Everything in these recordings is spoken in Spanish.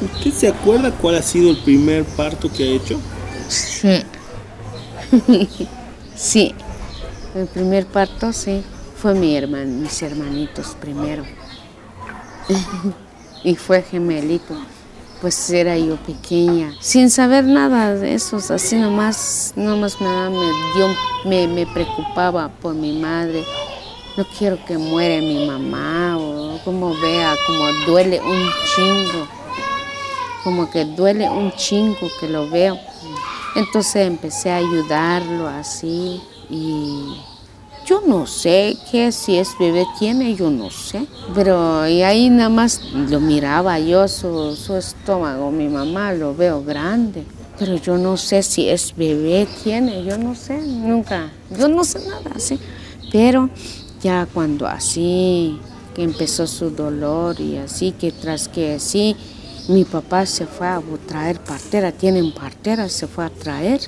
¿Usted se acuerda cuál ha sido el primer parto que ha hecho? Sí. sí. El primer parto, sí. Fue mi hermano, mis hermanitos primero. y fue gemelito. Pues era yo pequeña, sin saber nada de eso, así nomás, nomás me, dio, me, me preocupaba por mi madre. No quiero que muera mi mamá o como vea, como duele un chingo, como que duele un chingo que lo veo. Entonces empecé a ayudarlo así y yo no sé qué, si es bebé tiene, yo no sé. Pero y ahí nada más lo miraba yo, su, su estómago, mi mamá lo veo grande. Pero yo no sé si es bebé tiene, yo no sé, nunca, yo no sé nada así. Pero ya cuando así, que empezó su dolor y así, que tras que así, mi papá se fue a traer partera, tienen partera, se fue a traer.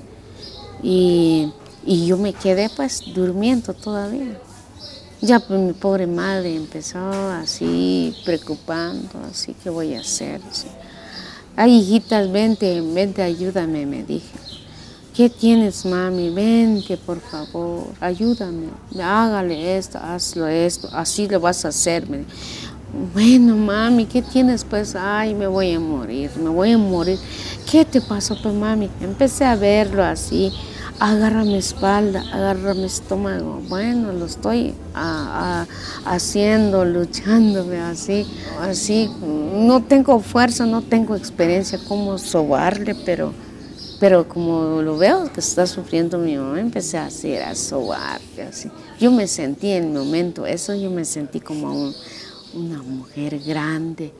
Y y yo me quedé pues durmiendo todavía. Ya pues mi pobre madre empezó así preocupando, así que voy a hacer. Ay hijitas, vente, vente, ayúdame, me dije. ¿Qué tienes, mami? Vente, por favor, ayúdame. Hágale esto, hazlo esto, así lo vas a hacer. Bueno, mami, ¿qué tienes? Pues, ay, me voy a morir, me voy a morir. ¿Qué te pasó, pues, mami? Empecé a verlo así agarra mi espalda, agarra mi estómago. Bueno, lo estoy haciendo, luchando, así, así. No tengo fuerza, no tengo experiencia como sobarle, pero, pero como lo veo que está sufriendo mi mamá, empecé a hacer, a sobarle, así. Yo me sentí en el momento, eso yo me sentí como una mujer grande.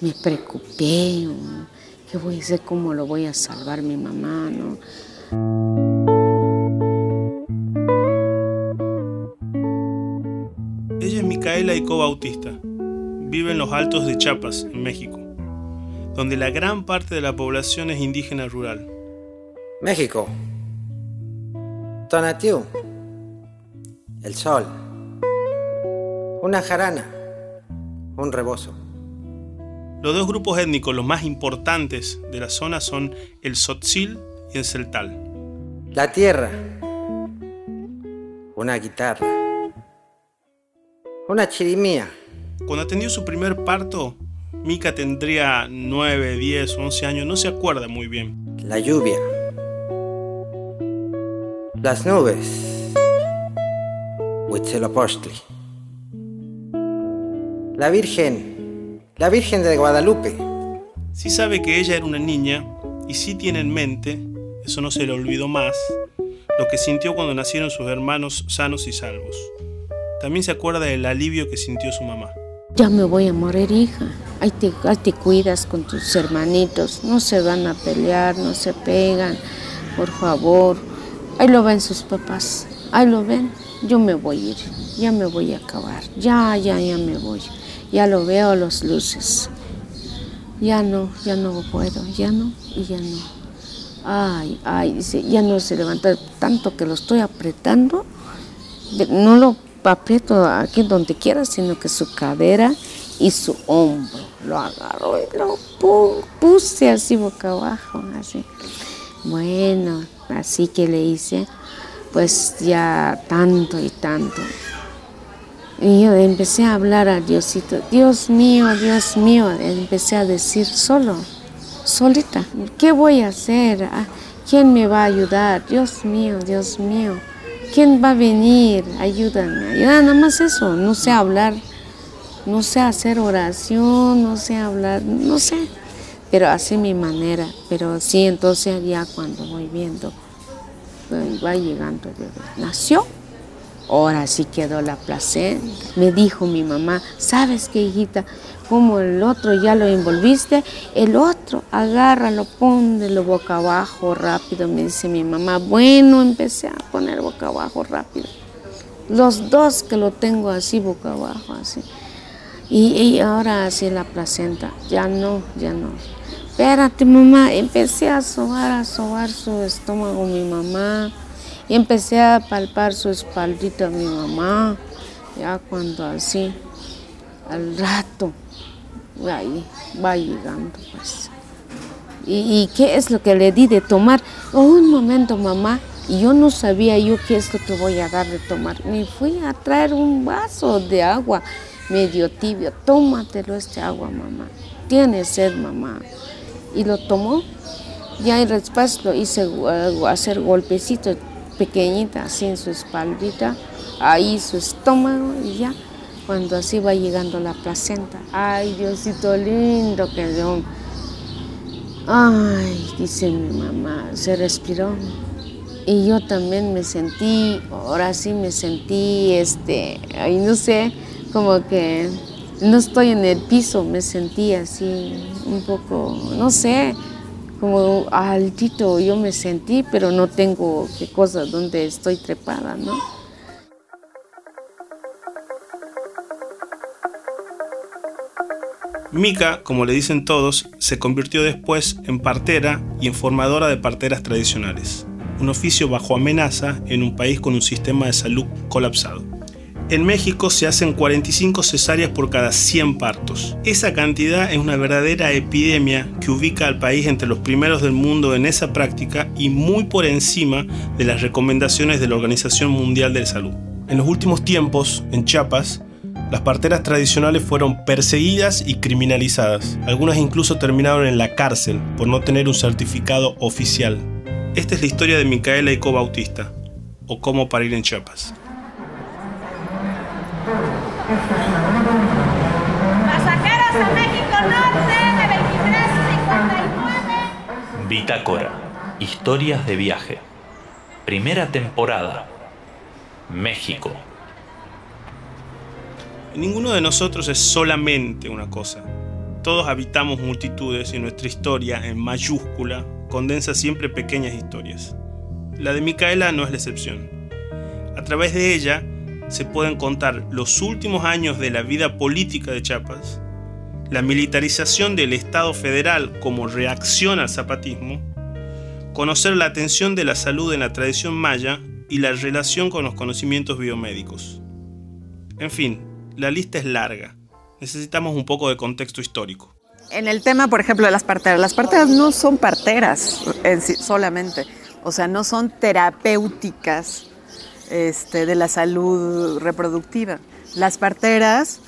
Me preocupé, ¿qué voy a hacer? ¿Cómo lo voy a salvar mi mamá? ¿no? Micaela Ico Bautista. Vive en los Altos de Chiapas, en México, donde la gran parte de la población es indígena rural. México. Tonatiuh. El sol. Una jarana. Un rebozo. Los dos grupos étnicos los más importantes de la zona son el Sotzil y el Celtal. La tierra. Una guitarra una chirimía. Cuando atendió su primer parto, Mica tendría 9, 10, 11 años, no se acuerda muy bien. La lluvia. Las nubes. Huitzilopochtli. La Virgen. La Virgen de Guadalupe. Sí sabe que ella era una niña y sí tiene en mente, eso no se le olvidó más, lo que sintió cuando nacieron sus hermanos sanos y salvos. También se acuerda del alivio que sintió su mamá. Ya me voy a morir, hija. Ahí te, te cuidas con tus hermanitos. No se van a pelear, no se pegan. Por favor. Ahí lo ven sus papás. Ahí lo ven. Yo me voy a ir. Ya me voy a acabar. Ya, ya, ya me voy. Ya lo veo los luces. Ya no, ya no puedo. Ya no y ya no. Ay, ay, ya no se levanta tanto que lo estoy apretando. No lo aprieto aquí donde quiera, sino que su cadera y su hombro lo agarró y lo puse así boca abajo, así. Bueno, así que le hice, pues ya tanto y tanto. Y yo empecé a hablar a Diosito, Dios mío, Dios mío, empecé a decir solo, solita, ¿qué voy a hacer? Ah, ¿Quién me va a ayudar? Dios mío, Dios mío. ¿Quién va a venir? Ayúdame, ayúdame, nada más eso, no sé hablar, no sé hacer oración, no sé hablar, no sé, pero así mi manera, pero sí, entonces ya cuando voy viendo, pues, va llegando bebé, nació, ahora sí quedó la placenta, me dijo mi mamá, ¿sabes qué hijita? como el otro ya lo envolviste, el otro agárralo, ponlo boca abajo rápido, me dice mi mamá. Bueno, empecé a poner boca abajo rápido. Los dos que lo tengo así boca abajo, así. Y, ahora así la placenta, ya no, ya no. Espérate mamá, empecé a sobar, a sobar su estómago mi mamá. Y empecé a palpar su espaldita mi mamá. Ya cuando así, al rato, ahí va llegando pues. ¿Y, qué es lo que le di de tomar? Oh, un momento, mamá. Y yo no sabía yo qué es lo que voy a dar de tomar. Me fui a traer un vaso de agua medio tibio. Tómatelo este agua, mamá. Tiene sed, mamá. Y lo tomó. Ya y después lo hice hacer golpecitos pequeñitas así en su espaldita, ahí su estómago y ya. Cuando así va llegando la placenta. Ay, Diosito lindo yo Ay, dice mi mamá, se respiró. Y yo también me sentí, ahora sí me sentí, este, ay, no sé, como que no estoy en el piso, me sentí así un poco, no sé, como altito yo me sentí, pero no tengo qué cosa donde estoy trepada, ¿no? Mika, como le dicen todos, se convirtió después en partera y en formadora de parteras tradicionales, un oficio bajo amenaza en un país con un sistema de salud colapsado. En México se hacen 45 cesáreas por cada 100 partos. Esa cantidad es una verdadera epidemia que ubica al país entre los primeros del mundo en esa práctica y muy por encima de las recomendaciones de la Organización Mundial de la Salud. En los últimos tiempos, en Chiapas, las parteras tradicionales fueron perseguidas y criminalizadas. Algunas incluso terminaron en la cárcel por no tener un certificado oficial. Esta es la historia de Micaela Ico Bautista, o cómo parir en Chiapas. Pasajeros a México Norte de 2359. Bitácora. Historias de viaje. Primera temporada. México. Ninguno de nosotros es solamente una cosa. Todos habitamos multitudes y nuestra historia, en mayúscula, condensa siempre pequeñas historias. La de Micaela no es la excepción. A través de ella se pueden contar los últimos años de la vida política de Chiapas, la militarización del Estado federal como reacción al zapatismo, conocer la atención de la salud en la tradición maya y la relación con los conocimientos biomédicos. En fin, la lista es larga. Necesitamos un poco de contexto histórico. En el tema, por ejemplo, de las parteras, las parteras no son parteras solamente, o sea, no son terapéuticas este, de la salud reproductiva. Las parteras,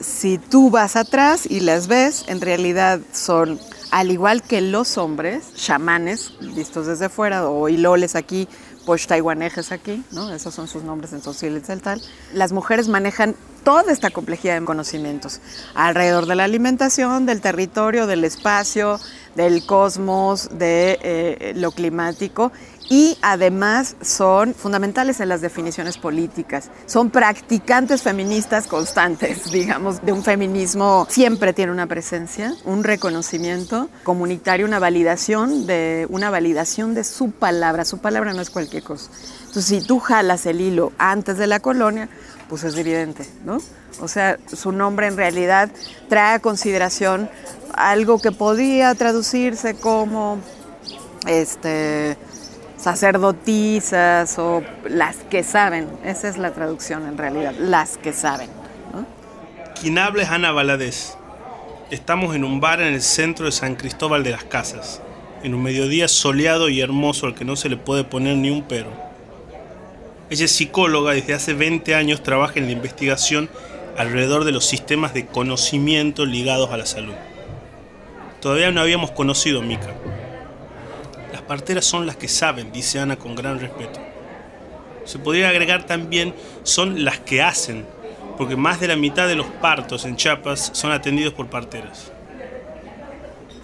si tú vas atrás y las ves, en realidad son, al igual que los hombres, chamanes, vistos desde fuera, o iloles aquí, posh taiwanejes aquí, ¿no? Esos son sus nombres en tal. Las mujeres manejan toda esta complejidad de conocimientos alrededor de la alimentación, del territorio, del espacio, del cosmos, de eh, lo climático y además son fundamentales en las definiciones políticas. Son practicantes feministas constantes, digamos, de un feminismo siempre tiene una presencia, un reconocimiento comunitario, una validación de una validación de su palabra. Su palabra no es cualquier cosa. Entonces, si tú jalas el hilo antes de la colonia, pues es evidente, ¿no? O sea, su nombre en realidad trae a consideración algo que podía traducirse como este, sacerdotisas o las que saben. Esa es la traducción en realidad, las que saben. Quien habla es Ana Valadez. Estamos en un bar en el centro de San Cristóbal de las Casas, en un mediodía soleado y hermoso al que no se le puede poner ni un pero. Ella es psicóloga, desde hace 20 años trabaja en la investigación alrededor de los sistemas de conocimiento ligados a la salud. Todavía no habíamos conocido a Mika. Las parteras son las que saben, dice Ana con gran respeto. Se podría agregar también son las que hacen, porque más de la mitad de los partos en Chiapas son atendidos por parteras.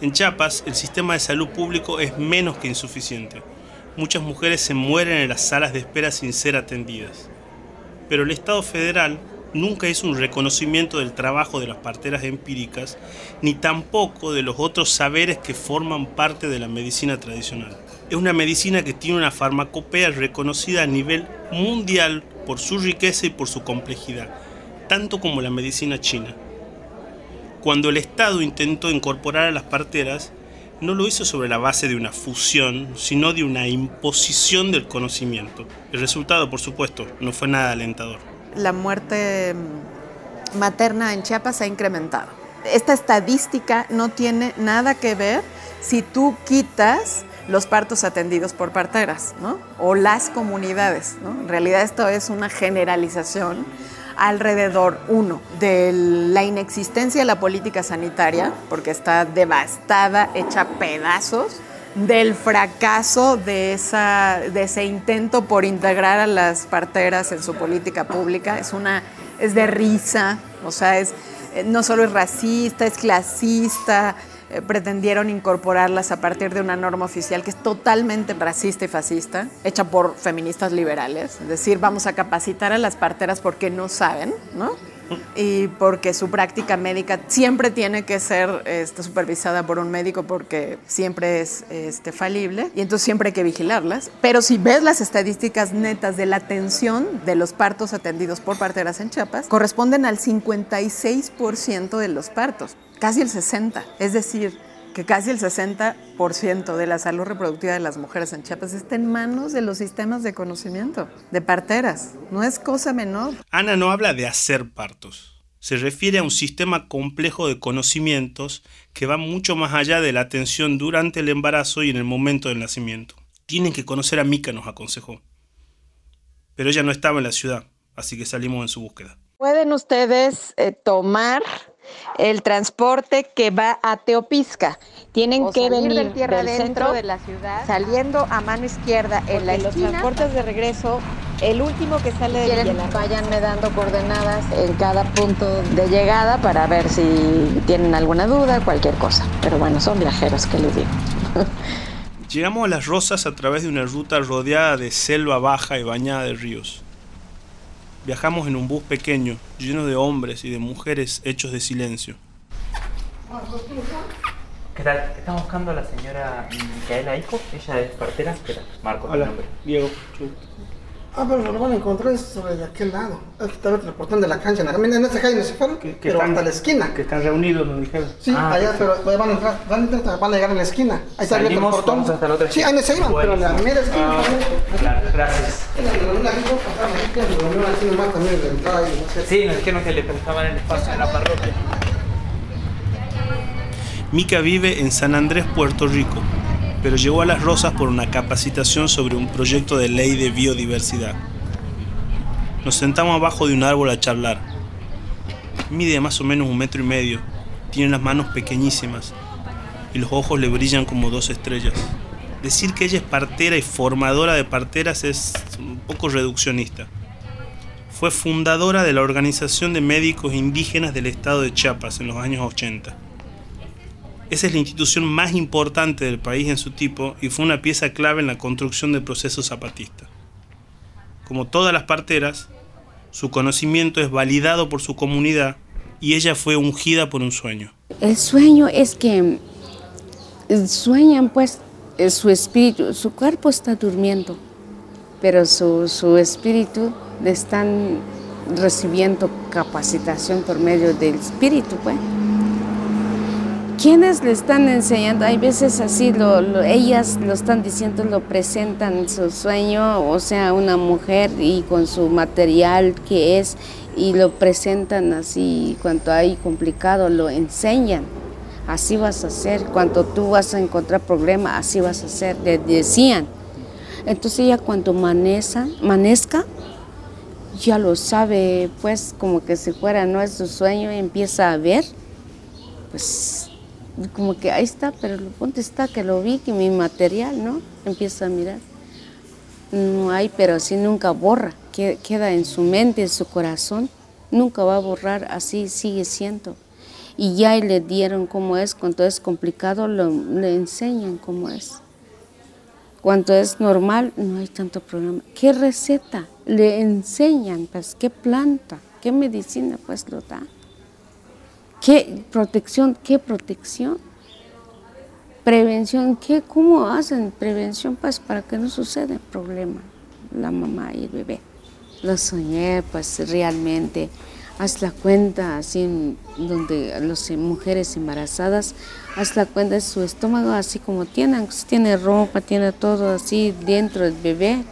En Chiapas, el sistema de salud público es menos que insuficiente muchas mujeres se mueren en las salas de espera sin ser atendidas. Pero el Estado federal nunca hizo un reconocimiento del trabajo de las parteras empíricas, ni tampoco de los otros saberes que forman parte de la medicina tradicional. Es una medicina que tiene una farmacopea reconocida a nivel mundial por su riqueza y por su complejidad, tanto como la medicina china. Cuando el Estado intentó incorporar a las parteras, no lo hizo sobre la base de una fusión, sino de una imposición del conocimiento. El resultado, por supuesto, no fue nada alentador. La muerte materna en Chiapas se ha incrementado. esta estadística no tiene nada que ver si tú quitas los partos atendidos por parteras, ¿no? O las comunidades. En realidad esto es una generalización alrededor, uno, de la inexistencia de la política sanitaria, porque está devastada, hecha pedazos, del fracaso de, esa, de ese intento por integrar a las parteras en su política pública. Es, una, es de risa, o sea, es, eh, no solo es racista, es clasista, eh, pretendieron incorporarlas a partir de una norma oficial que es totalmente racista y fascista, hecha por feministas liberales. Es decir, vamos a capacitar a las parteras porque no saben, ¿no? Y porque su práctica médica siempre tiene que ser este, supervisada por un médico porque siempre es este, falible y entonces siempre hay que vigilarlas. Pero si ves las estadísticas netas de la atención de los partos atendidos por parteras en Chiapas, corresponden al 56% de los partos casi el 60%. Es decir, que casi el 60% de la salud reproductiva de las mujeres en Chiapas está en manos de los sistemas de conocimiento, de parteras. No es cosa menor. Ana no habla de hacer partos. Se refiere a un sistema complejo de conocimientos que va mucho más allá de la atención durante el embarazo y en el momento del nacimiento. Tienen que conocer a Mika, nos aconsejó. Pero ella no estaba en la ciudad, así que salimos en su búsqueda. Pueden ustedes eh, tomar el transporte que va a Teopisca. Tienen que venir del, tierra centro de la ciudad, saliendo a mano izquierda en la esquina. Los transportes de regreso, el último que sale de Quieren, Váyanme dando coordenadas en cada punto de llegada para ver si tienen alguna duda, cualquier cosa. Pero bueno, son viajeros, ¿qué les digo? Llegamos a Las Rosas a través de una ruta rodeada de selva baja y bañada de ríos. Viajamos en un bus pequeño, lleno de hombres y de mujeres hechos de silencio. ¿Qué tal? Estamos buscando a la señora Micaela Hijo. Ella es partera. Espera, Marco. Hola, Diego. Ah, pero lo van a encontrar sobre de aquel lado. Es que estaba transportando de la cancha. En esa calle no se fueron, que, pero están, hasta la esquina. Que están reunidos, nos dijeron. Sí, ah, allá, pero van a entrar, van a entrar, van a llegar en la esquina. Ahí está abierto el portón. Hasta la otra sí, ahí se iban, pero en la primera esquina. Ah, claro, gracias. Sí, nos dijeron que le prestaban el espacio en la parroquia. Mica vive en San Andrés, Puerto Rico pero llegó a Las Rosas por una capacitación sobre un proyecto de ley de biodiversidad. Nos sentamos abajo de un árbol a charlar. Mide más o menos un metro y medio, tiene las manos pequeñísimas y los ojos le brillan como dos estrellas. Decir que ella es partera y formadora de parteras es un poco reduccionista. Fue fundadora de la Organización de Médicos Indígenas del Estado de Chiapas en los años 80 esa es la institución más importante del país en su tipo y fue una pieza clave en la construcción del proceso zapatista. Como todas las parteras, su conocimiento es validado por su comunidad y ella fue ungida por un sueño. El sueño es que sueñan pues su espíritu, su cuerpo está durmiendo, pero su, su espíritu están recibiendo capacitación por medio del espíritu pues. ¿Quiénes le están enseñando? Hay veces así, lo, ellas lo están diciendo, lo presentan su sueño, o sea, una mujer y con su material que es, y lo presentan así, cuanto hay complicado, lo enseñan. Así vas a hacer, cuando tú vas a encontrar problema, así vas a hacer, le decían. Entonces ella cuando amanezca, amanezca, ya lo sabe, pues como que si fuera no es su sueño, y empieza a ver, pues como que ahí está, pero lo ponte está que lo vi, que mi material, ¿no? Empieza a mirar. No hay, pero así nunca borra, queda en su mente, en su corazón, nunca va a borrar, así sigue siendo. Y ya le dieron cómo es, cuando es complicado lo, le enseñan cómo es. Cuando es normal no hay tanto problema. ¿Qué receta? Le enseñan, pues, qué planta, qué medicina, pues lo da. ¿Qué protección? ¿Qué protección? Prevención, ¿qué, ¿cómo hacen prevención pues, para que no suceda el problema la mamá y el bebé? Lo soñé, pues realmente, haz la cuenta, así donde las mujeres embarazadas, haz la cuenta de su estómago, así como tienen, tiene ropa, tiene todo así dentro del bebé,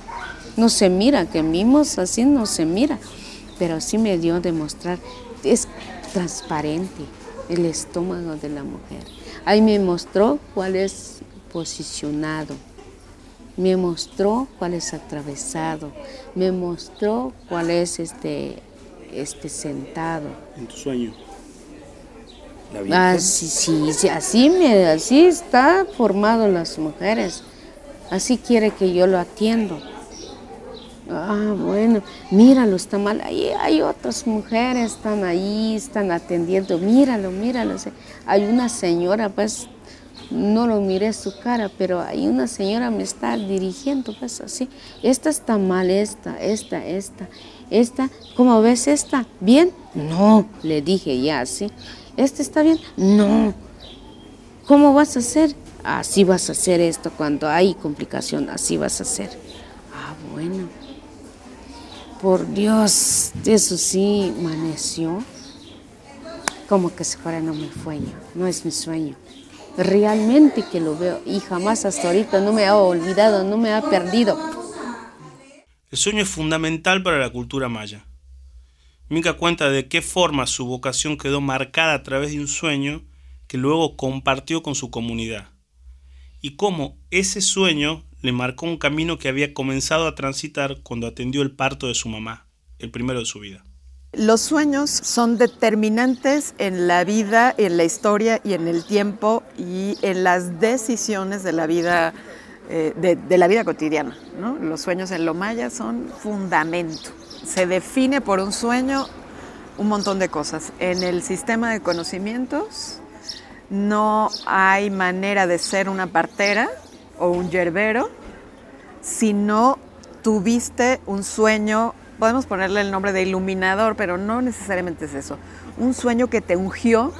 no se mira, que mimos así no se mira, pero sí me dio a demostrar, es transparente. el estómago de la mujer. Ahí me mostró cuál es posicionado, me mostró cuál es atravesado, me mostró cuál es este, este sentado. En tu sueño. Ah, sí, sí, así, me, así está formado las mujeres. Así quiere que yo lo atiendo. Ah, bueno, míralo, está mal. Ahí hay otras mujeres, están ahí, están atendiendo. Míralo, míralo. Hay una señora, pues, no lo miré su cara, pero hay una señora me está dirigiendo, pues, así. Esta está mal, esta, esta, esta, esta. ¿Cómo ves esta? ¿Bien? No, le dije ya, así. ¿Este está bien? No. ¿Cómo vas a hacer? Así vas a hacer esto cuando hay complicación, así vas a hacer. Ah, bueno. Por Dios, eso sí amaneció. Como que se fuera no mi sueño, no es mi sueño. Realmente que lo veo y jamás hasta ahorita no me ha olvidado, no me ha perdido. El sueño es fundamental para la cultura maya. Mica cuenta de qué forma su vocación quedó marcada a través de un sueño que luego compartió con su comunidad, y cómo ese sueño le marcó un camino que había comenzado a transitar cuando atendió el parto de su mamá, el primero de su vida. Los sueños son determinantes en la vida, en la historia y en el tiempo y en las decisiones de la vida, eh, de, la vida cotidiana. Los sueños en lo maya son fundamento se define por un sueño un montón de cosas. En el sistema de conocimientos no hay manera de ser una partera o un yerbero si no tuviste un sueño, podemos ponerle el nombre de iluminador, pero no necesariamente es eso, un sueño que te ungió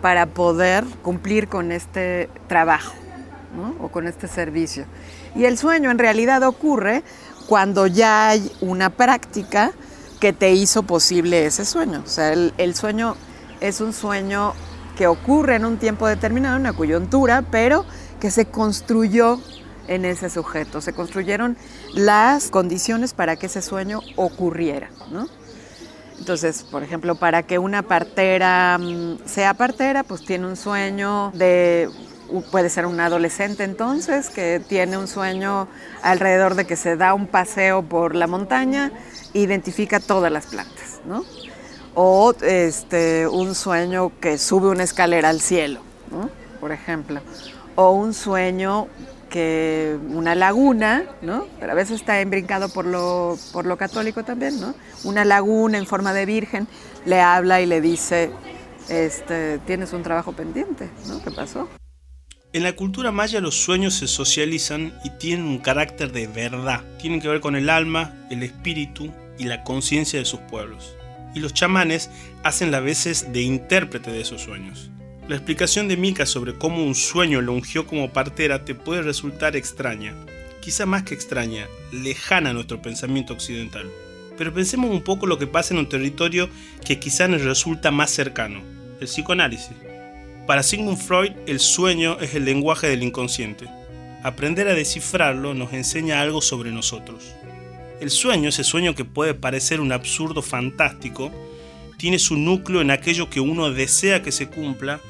para poder cumplir con este trabajo o con este servicio. Y el sueño en realidad ocurre cuando ya hay una práctica que te hizo posible ese sueño. O sea, el, sueño es un sueño que ocurre en un tiempo determinado, en una coyuntura, pero que se construyó en ese sujeto. Se construyeron las condiciones para que ese sueño ocurriera. Entonces, por ejemplo, para que una partera mm, sea partera, pues tiene un sueño de puede ser un adolescente entonces que tiene un sueño alrededor de que se da un paseo por la montaña, identifica todas las plantas, ¿no? O este, un sueño que sube una escalera al cielo, ¿no? Por ejemplo. O un sueño que una laguna, ¿no? Pero a veces está embrincado por lo, por lo católico también, ¿no? Una laguna en forma de virgen le habla y le dice, este, tienes un trabajo pendiente, ¿no? ¿Qué pasó? En la cultura maya los sueños se socializan y tienen un carácter de verdad. Tienen que ver con el alma, el espíritu y la conciencia de sus pueblos. Y los chamanes hacen las veces de intérprete de esos sueños. La explicación de Mika sobre cómo un sueño lo ungió como partera te puede resultar extraña, quizá más que extraña, lejana a nuestro pensamiento occidental. Pero pensemos un poco lo que pasa en un territorio que quizá nos resulta más cercano, el psicoanálisis. Para Sigmund Freud, el sueño es el lenguaje del inconsciente. Aprender a descifrarlo nos enseña algo sobre nosotros. El sueño, ese sueño que puede parecer un absurdo fantástico, tiene su núcleo en aquello que uno desea que se cumpla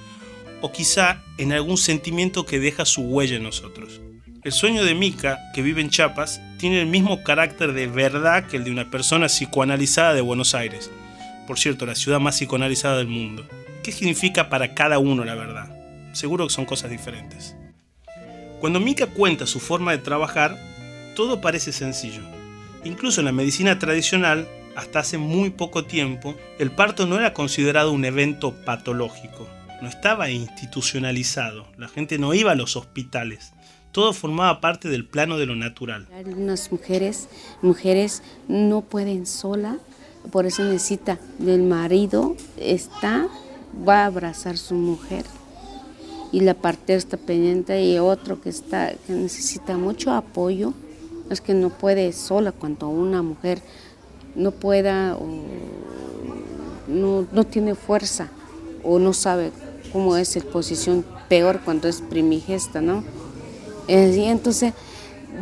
o quizá en algún sentimiento que deja su huella en nosotros. El sueño de Mika, que vive en Chiapas, tiene el mismo carácter de verdad que el de una persona psicoanalizada de Buenos Aires, por cierto, la ciudad más psicoanalizada del mundo. ¿Qué significa para cada uno la verdad? Seguro que son cosas diferentes. Cuando Mika cuenta su forma de trabajar, todo parece sencillo. Incluso en la medicina tradicional, hasta hace muy poco tiempo, el parto no era considerado un evento patológico, no estaba institucionalizado, la gente no iba a los hospitales, todo formaba parte del plano de lo natural. Algunas mujeres, mujeres no pueden sola, por eso necesita del marido, está va a abrazar su mujer y la parte está pendiente y otro que está que necesita mucho apoyo es que no puede sola cuando una mujer no pueda o no, no tiene fuerza o no sabe cómo es la posición peor cuando es primigesta, ¿no? Eh, entonces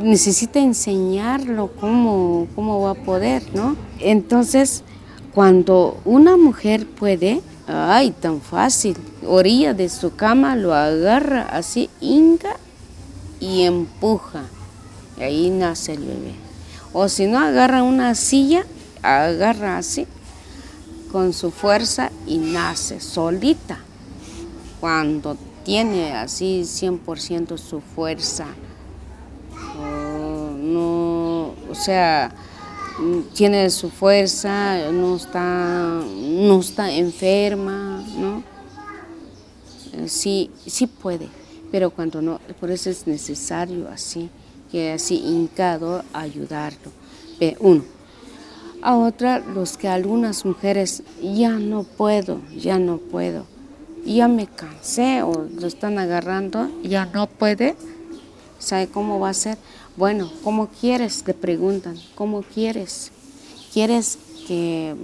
necesita enseñarlo cómo, cómo va a poder, ¿no? Entonces, cuando una mujer puede, Ay, tan fácil. Orilla de su cama lo agarra así, hinca y empuja. Y ahí nace el bebé. O si no, agarra una silla, agarra así, con su fuerza y nace solita. Cuando tiene así 100% su fuerza. O no, o sea, tiene su fuerza, no está, no está enferma, ¿no? Sí, sí puede, pero cuando no, por eso es necesario así, que así hincado ayudarlo. Uno. A otra, los que algunas mujeres ya no puedo, ya no puedo, ya me cansé o lo están agarrando, ya no puede, ¿sabe cómo va a ser? Bueno, ¿cómo quieres? Te preguntan, ¿cómo quieres? ¿Quieres que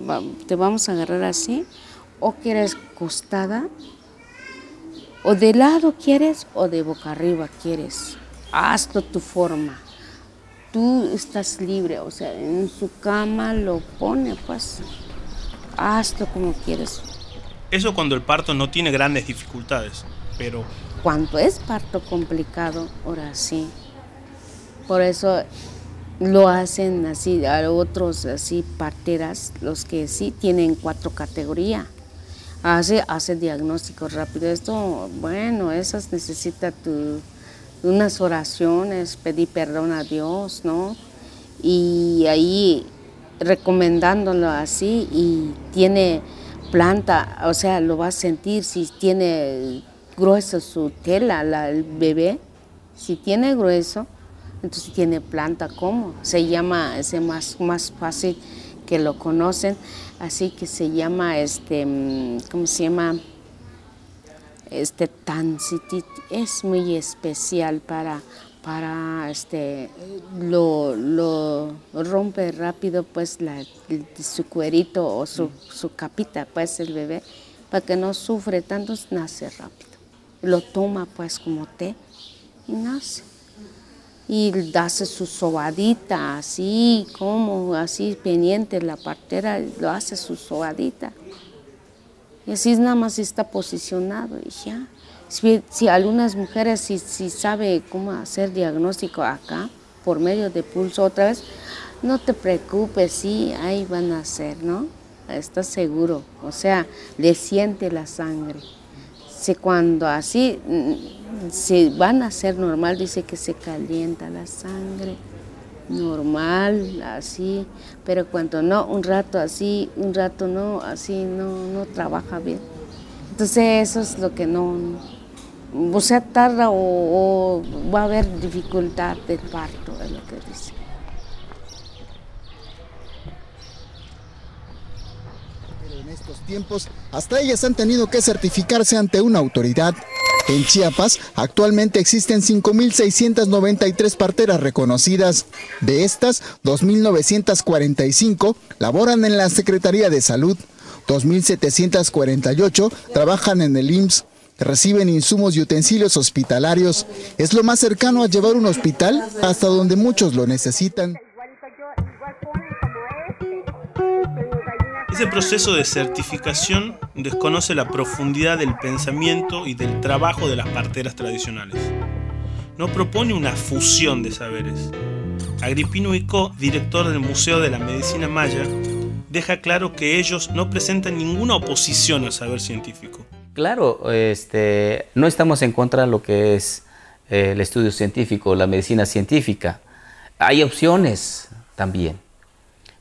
te vamos a agarrar así? ¿O quieres costada? ¿O de lado quieres o de boca arriba quieres? Hazlo tu forma. Tú estás libre, o sea, en su cama lo pone, pues. Hazlo como quieres. Eso cuando el parto no tiene grandes dificultades, pero... Cuando es parto complicado, ahora sí, por eso lo hacen así, a otros así parteras, los que sí tienen cuatro categorías. Hace, hace diagnóstico rápido. Esto, bueno, esas necesita tu, unas oraciones, pedir perdón a Dios, ¿no? Y ahí recomendándolo así y tiene planta, o sea, lo va a sentir si tiene grueso su tela, la, el bebé, si tiene grueso, entonces tiene planta como, se llama, es más, más fácil que lo conocen, así que se llama, este, mm, ¿cómo se llama? Este tancitit, es muy especial para, para este, lo, lo rompe rápido pues la, su cuerito o su, su capita, pues el bebé, para que no sufre tanto, nace rápido. Lo toma pues como té y nace y hace su sobadita, así como, así pendiente la partera, lo hace su sobadita. Y así nada más está posicionado y ya. Si, algunas mujeres si, si sabe cómo hacer diagnóstico acá, por medio de pulso otra vez, no te preocupes, sí, ahí van a hacer, ¿no? Estás seguro, o sea, le siente la sangre. Si cuando así si van a ser normal, dice que se calienta la sangre, normal, así, pero cuando no, un rato así, un rato no, así no, no trabaja bien. Entonces eso es lo que no, o sea, tarda o, o va a haber dificultad del parto, es lo que dice. en estos tiempos, hasta ellas han tenido que certificarse ante una autoridad en Chiapas, actualmente existen 5.693 parteras reconocidas. De estas, 2.945 laboran en la Secretaría de Salud, 2.748 trabajan en el IMSS, reciben insumos y utensilios hospitalarios. Es lo más cercano a llevar un hospital hasta donde muchos lo necesitan. Ese proceso de certificación desconoce la profundidad del pensamiento y del trabajo de las parteras tradicionales. No propone una fusión de saberes. Agripino Ico, director del Museo de la Medicina Maya, deja claro que ellos no presentan ninguna oposición al saber científico. Claro, este, no estamos en contra de lo que es eh, el estudio científico, la medicina científica. Hay opciones también.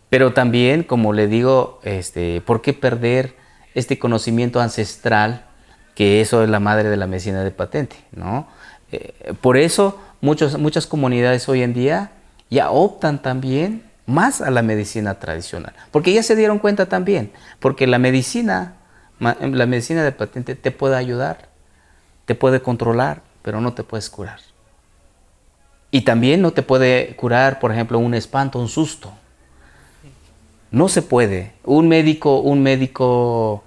Pero también, como le digo, este, ¿por qué perder este conocimiento ancestral que eso es la madre de la medicina de patente? ¿no? Eh, por eso muchas comunidades hoy en día ya optan también más a la medicina tradicional, porque ya se dieron cuenta también, porque la medicina, la medicina de patente te puede ayudar, te puede controlar, pero no te puedes curar. Y también no te puede curar, por ejemplo, un espanto, un susto. No se puede. Un médico, un médico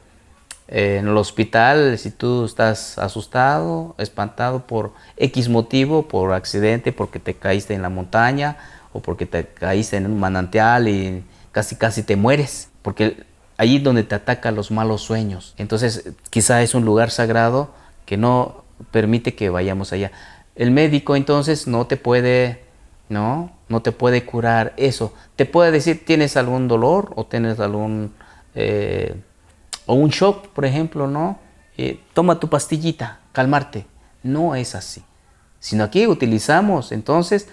eh, en el hospital, si tú estás asustado, espantado por X motivo, por accidente, porque te caíste en la montaña o porque te caíste en un manantial y casi casi te mueres, porque allí donde te atacan los malos sueños. Entonces, quizá es un lugar sagrado que no permite que vayamos allá. El médico entonces no te puede, ¿no? No te puede curar eso. Te puede decir, tienes algún dolor o tienes algún, eh, o un shock, por ejemplo, ¿no? Eh, toma tu pastillita, calmarte. No es así. Sino aquí utilizamos entonces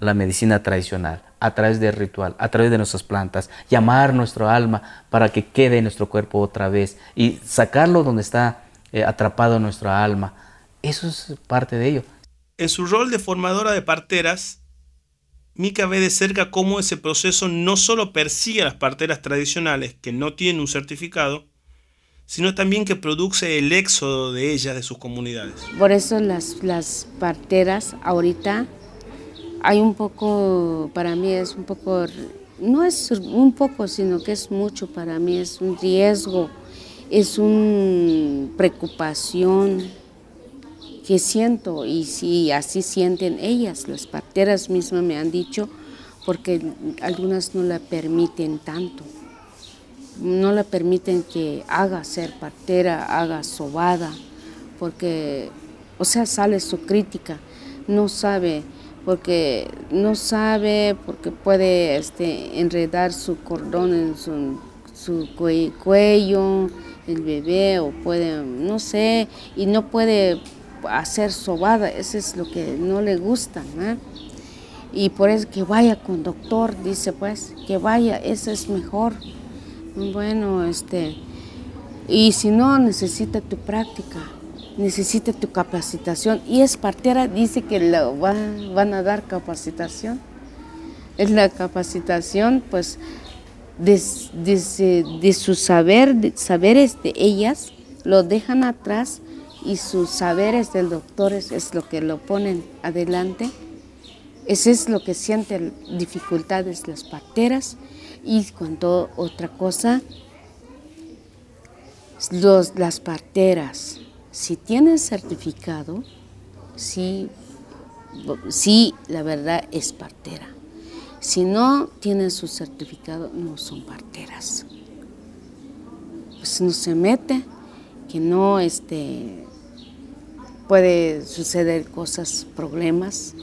la medicina tradicional, a través del ritual, a través de nuestras plantas, llamar nuestro alma para que quede en nuestro cuerpo otra vez y sacarlo donde está eh, atrapado nuestra alma. Eso es parte de ello. En su rol de formadora de parteras, Mica ve de cerca cómo ese proceso no solo persigue a las parteras tradicionales que no tienen un certificado, sino también que produce el éxodo de ellas de sus comunidades. Por eso las, las parteras ahorita hay un poco, para mí es un poco, no es un poco, sino que es mucho para mí, es un riesgo, es una preocupación que siento y si así sienten ellas, las parteras mismas me han dicho, porque algunas no la permiten tanto, no la permiten que haga ser partera, haga sobada, porque, o sea, sale su crítica, no sabe porque no sabe, porque puede este, enredar su cordón en su, su cuello, el bebé, o puede, no sé, y no puede hacer sobada, eso es lo que no le gusta, Y por eso que vaya con doctor, dice pues, que vaya, eso es mejor. Bueno, este, y si no, necesita tu práctica necesita tu capacitación y es partera, dice que le van a dar capacitación. Es la capacitación, pues, de, de, su saber, de saberes de ellas, lo dejan atrás y sus saberes del doctor es, lo que lo ponen adelante. Eso es lo que sienten dificultades las parteras y cuando otra cosa, los, las parteras si tienen certificado, sí, sí, la verdad es partera. Si no tienen su certificado, no son parteras. Pues no se mete, que no este, puede suceder cosas, problemas.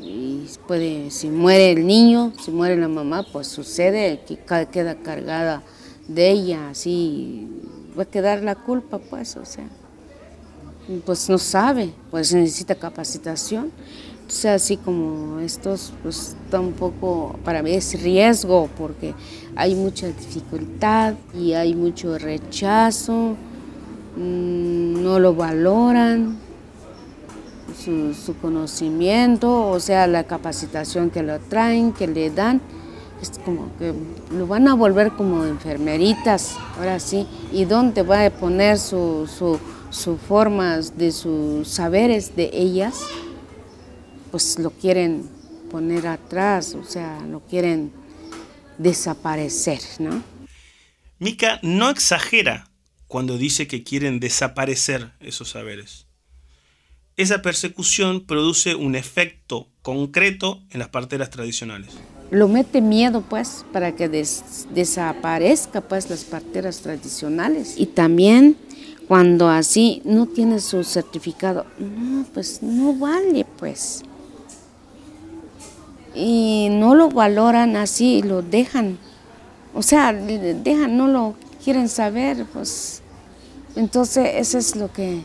Y puede, si muere el niño, si muere la mamá, pues sucede que queda cargada de ella, así va a quedar la culpa, pues, o sea pues no sabe, pues necesita capacitación. Entonces así como estos, pues tampoco, para mí es riesgo porque hay mucha dificultad y hay mucho rechazo, mm, no lo valoran, su, conocimiento, o sea, la capacitación que lo traen, que le dan, es como que lo van a volver como enfermeritas, ahora sí, y dónde va a poner su sus formas, de sus saberes de ellas, pues lo quieren poner atrás, o sea, lo quieren desaparecer, ¿no? Mika no exagera cuando dice que quieren desaparecer esos saberes. Esa persecución produce un efecto concreto en las parteras tradicionales. Lo mete miedo, pues, para que desaparezca, pues, las parteras tradicionales. Y también cuando así no tiene su certificado, no, pues no vale, pues. Y no lo valoran así lo dejan. O sea, dejan, no lo quieren saber, pues. Entonces, eso es lo que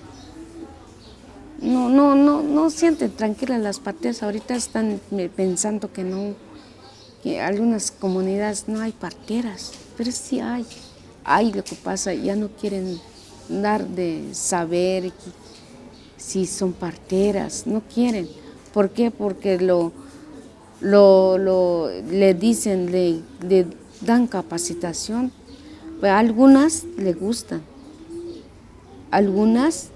no, no, no, no sienten tranquilas las parteras. Ahorita están pensando que no, que algunas comunidades no hay parteras, pero sí hay. Hay lo que pasa, ya no quieren dar de saber si son parteras, no quieren. ¿Por qué? Porque lo, lo, le dicen, le, dan capacitación. Pues algunas le gustan, algunas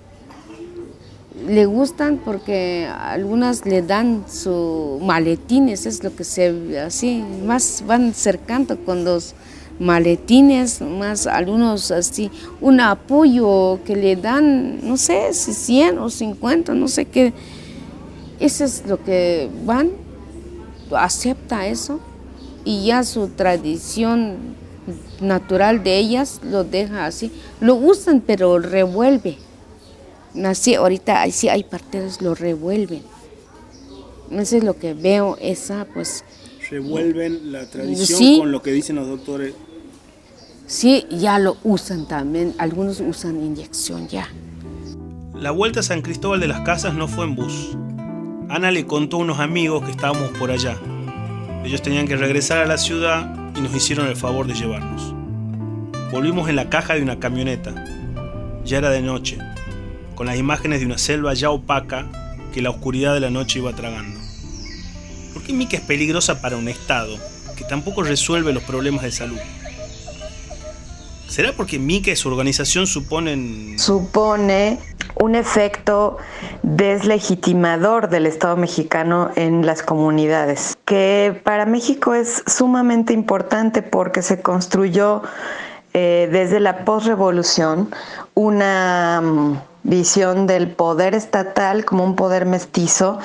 le gustan porque algunas le dan su maletines, es lo que se así, más van cercando con los maletines, más algunos así, un apoyo que le dan, no sé, si 100 o 50, no sé qué. Eso es lo que van, acepta eso y ya su tradición natural de ellas, lo deja así. Lo usan, pero revuelve. Así, ahorita sí hay parteras, lo revuelven. Eso es lo que veo, esa pues... Revuelven la tradición con lo que dicen los doctores. Sí, ya lo usan también. Algunos usan inyección ya. La vuelta a San Cristóbal de las Casas no fue en bus. Ana le contó a unos amigos que estábamos por allá. Ellos tenían que regresar a la ciudad y nos hicieron el favor de llevarnos. Volvimos en la caja de una camioneta. Ya era de noche, con las imágenes de una selva ya opaca que la oscuridad de la noche iba tragando. ¿Por qué Mica es peligrosa para un Estado que tampoco resuelve los problemas de salud? ¿Será porque Mica y su organización suponen... Supone un efecto deslegitimador del Estado mexicano en las comunidades, que para México es sumamente importante porque se construyó eh, desde la posrevolución una mm, visión del poder estatal como un poder mestizo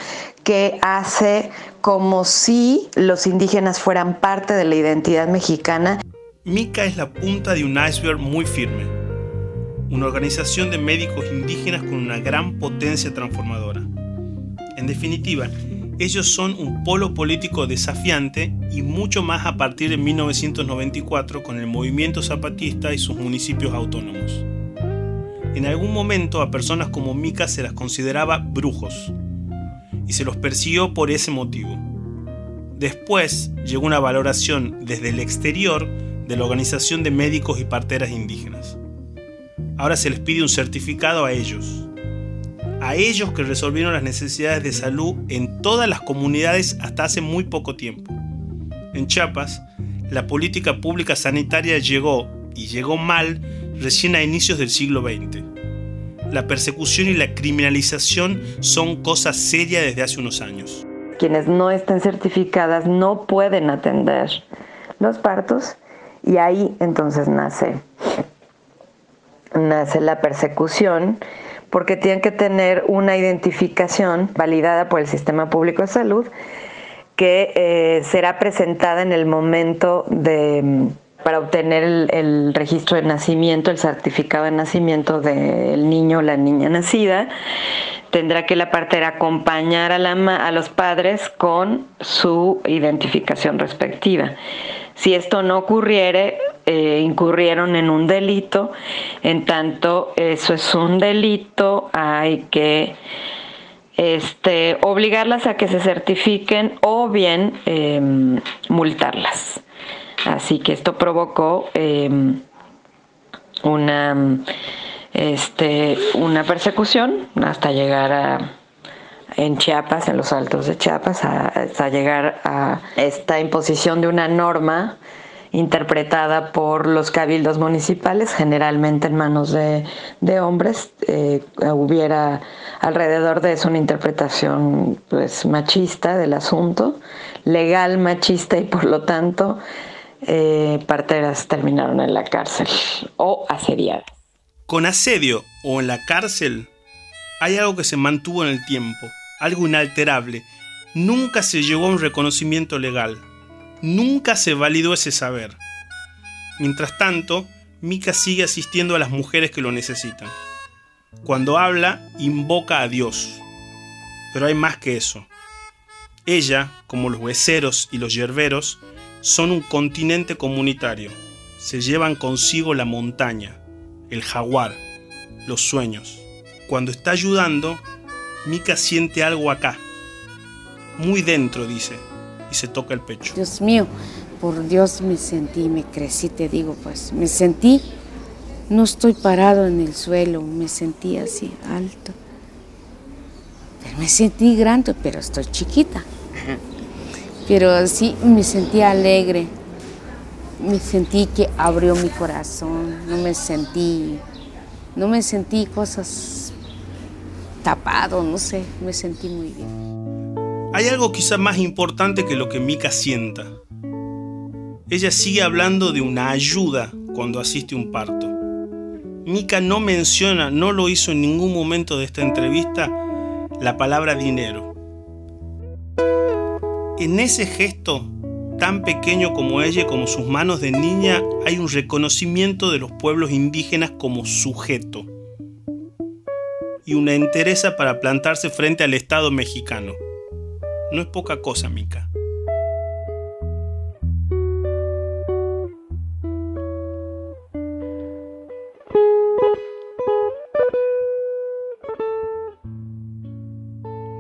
que hace como si los indígenas fueran parte de la identidad mexicana Mica es la punta de un iceberg muy firme, una organización de médicos indígenas con una gran potencia transformadora. En definitiva, ellos son un polo político desafiante y mucho más a partir de 1994 con el movimiento zapatista y sus municipios autónomos. En algún momento a personas como Mica se las consideraba brujos y se los persiguió por ese motivo. Después llegó una valoración desde el exterior de la Organización de Médicos y Parteras Indígenas. Ahora se les pide un certificado a ellos, a ellos que resolvieron las necesidades de salud en todas las comunidades hasta hace muy poco tiempo. En Chiapas, la política pública sanitaria llegó, y llegó mal, recién a inicios del siglo XX. La persecución y la criminalización son cosas serias desde hace unos años. Quienes no estén certificadas no pueden atender los partos y ahí entonces nace, nace la persecución porque tienen que tener una identificación validada por el Sistema Público de Salud que eh, será presentada en el momento de para obtener el, registro de nacimiento, el certificado de nacimiento del niño o la niña nacida, tendrá que la partera acompañar a, la, a los padres con su identificación respectiva. Si esto no ocurriere, eh, incurrieron en un delito, en tanto eso es un delito, hay que este, obligarlas a que se certifiquen o bien em, multarlas. Así que esto provocó em, una, este, una persecución hasta llegar a en Chiapas, en los altos de Chiapas, hasta llegar a esta imposición de una norma interpretada por los cabildos municipales, generalmente en manos de, hombres. Eh, hubiera alrededor de eso una interpretación pues, machista del asunto, legal machista y por lo tanto eh, parteras terminaron en la cárcel o asediadas. Con asedio o en la cárcel hay algo que se mantuvo en el tiempo, algo inalterable. Nunca se llegó a un reconocimiento legal. Nunca se validó ese saber. Mientras tanto, Mika sigue asistiendo a las mujeres que lo necesitan. Cuando habla, invoca a Dios. Pero hay más que eso. Ella, como los hueseros y los yerberos, son un continente comunitario. Se llevan consigo la montaña, el jaguar, los sueños. Cuando está ayudando, Mika siente algo acá, muy dentro, dice, y se toca el pecho. Dios mío, por Dios me sentí, me crecí, te digo, pues, me sentí, no estoy parado en el suelo, me sentí así alto. Pero me sentí grande, pero estoy chiquita. Pero sí, me sentí alegre, me sentí que abrió mi corazón, no me sentí, no me sentí cosas no sé, me sentí muy bien. Hay algo quizá más importante que lo que Mika sienta. Ella sigue hablando de una ayuda cuando asiste a un parto. Mika no menciona, no lo hizo en ningún momento de esta entrevista, la palabra dinero. En ese gesto tan pequeño como ella y como sus manos de niña, hay un reconocimiento de los pueblos indígenas como sujeto y una entereza para plantarse frente al Estado mexicano. No es poca cosa, Mica.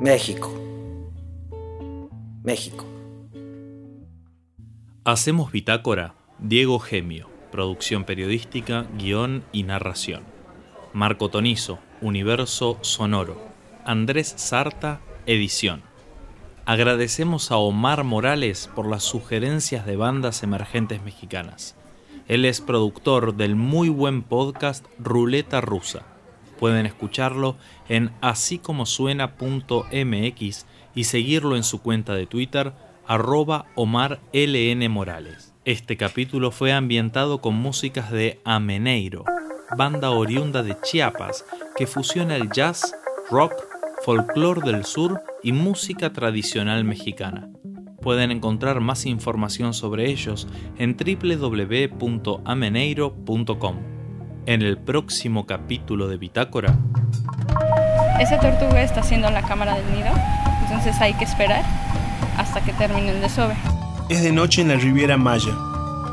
México. México. Hacemos Bitácora, Diego Gemio, producción periodística, guion y narración. Marco Tonizo, Universo Sonoro. Andrés Sarta, edición. Agradecemos a Omar Morales por las sugerencias de bandas emergentes mexicanas. Él es productor del muy buen podcast Ruleta Rusa. Pueden escucharlo en asícomosuena.mx y seguirlo en su cuenta de Twitter, arroba Omar Morales. Este capítulo fue ambientado con músicas de Ameneiro, banda oriunda de Chiapas que fusiona el jazz, rock, folclore del sur y música tradicional mexicana. Pueden encontrar más información sobre ellos en www.ameneiro.com. En el próximo capítulo de Bitácora. Esa tortuga está haciendo la cámara del nido, entonces hay que esperar hasta que termine el desove. Es de noche en la Riviera Maya.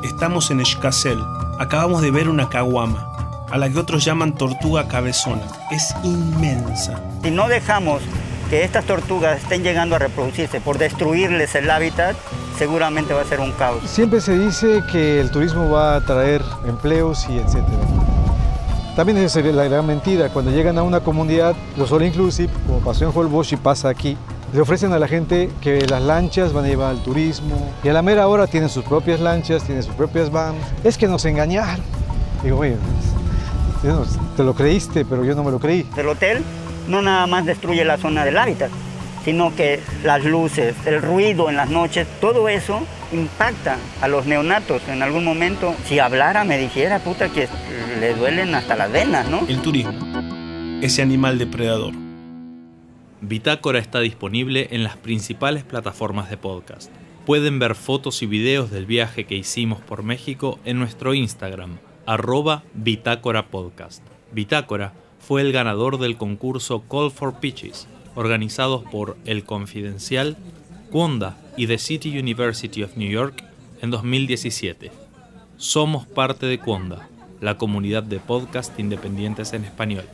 Estamos en Escasel. Acabamos de ver una caguama, a la que otros llaman tortuga cabezona. Es inmensa. Si no dejamos que estas tortugas estén llegando a reproducirse por destruirles el hábitat, seguramente va a ser un caos. Siempre se dice que el turismo va a traer empleos y etcétera. También es la gran mentira. Cuando llegan a una comunidad, los all inclusive, como pasó en Holbox y pasa aquí, le ofrecen a la gente que las lanchas van a llevar al turismo y a la mera hora tienen sus propias lanchas, tienen sus propias vans. Es que nos engañaron. Digo, oye, te lo creíste, pero yo no me lo creí. El hotel no nada más destruye la zona del hábitat, sino que las luces, el ruido en las noches, todo eso impacta a los neonatos. En algún momento, si hablara, me dijera, puta, que le duelen hasta las venas, ¿no? El turismo, ese animal depredador. Bitácora está disponible en las principales plataformas de podcast. Pueden ver fotos y videos del viaje que hicimos por México en nuestro Instagram, arroba Bitácora Podcast. Bitácora fue el ganador del concurso Call for Pitches, organizados por El Confidencial, Wanda y The City University of New York en 2017. Somos parte de Wanda, la comunidad de podcast independientes en español.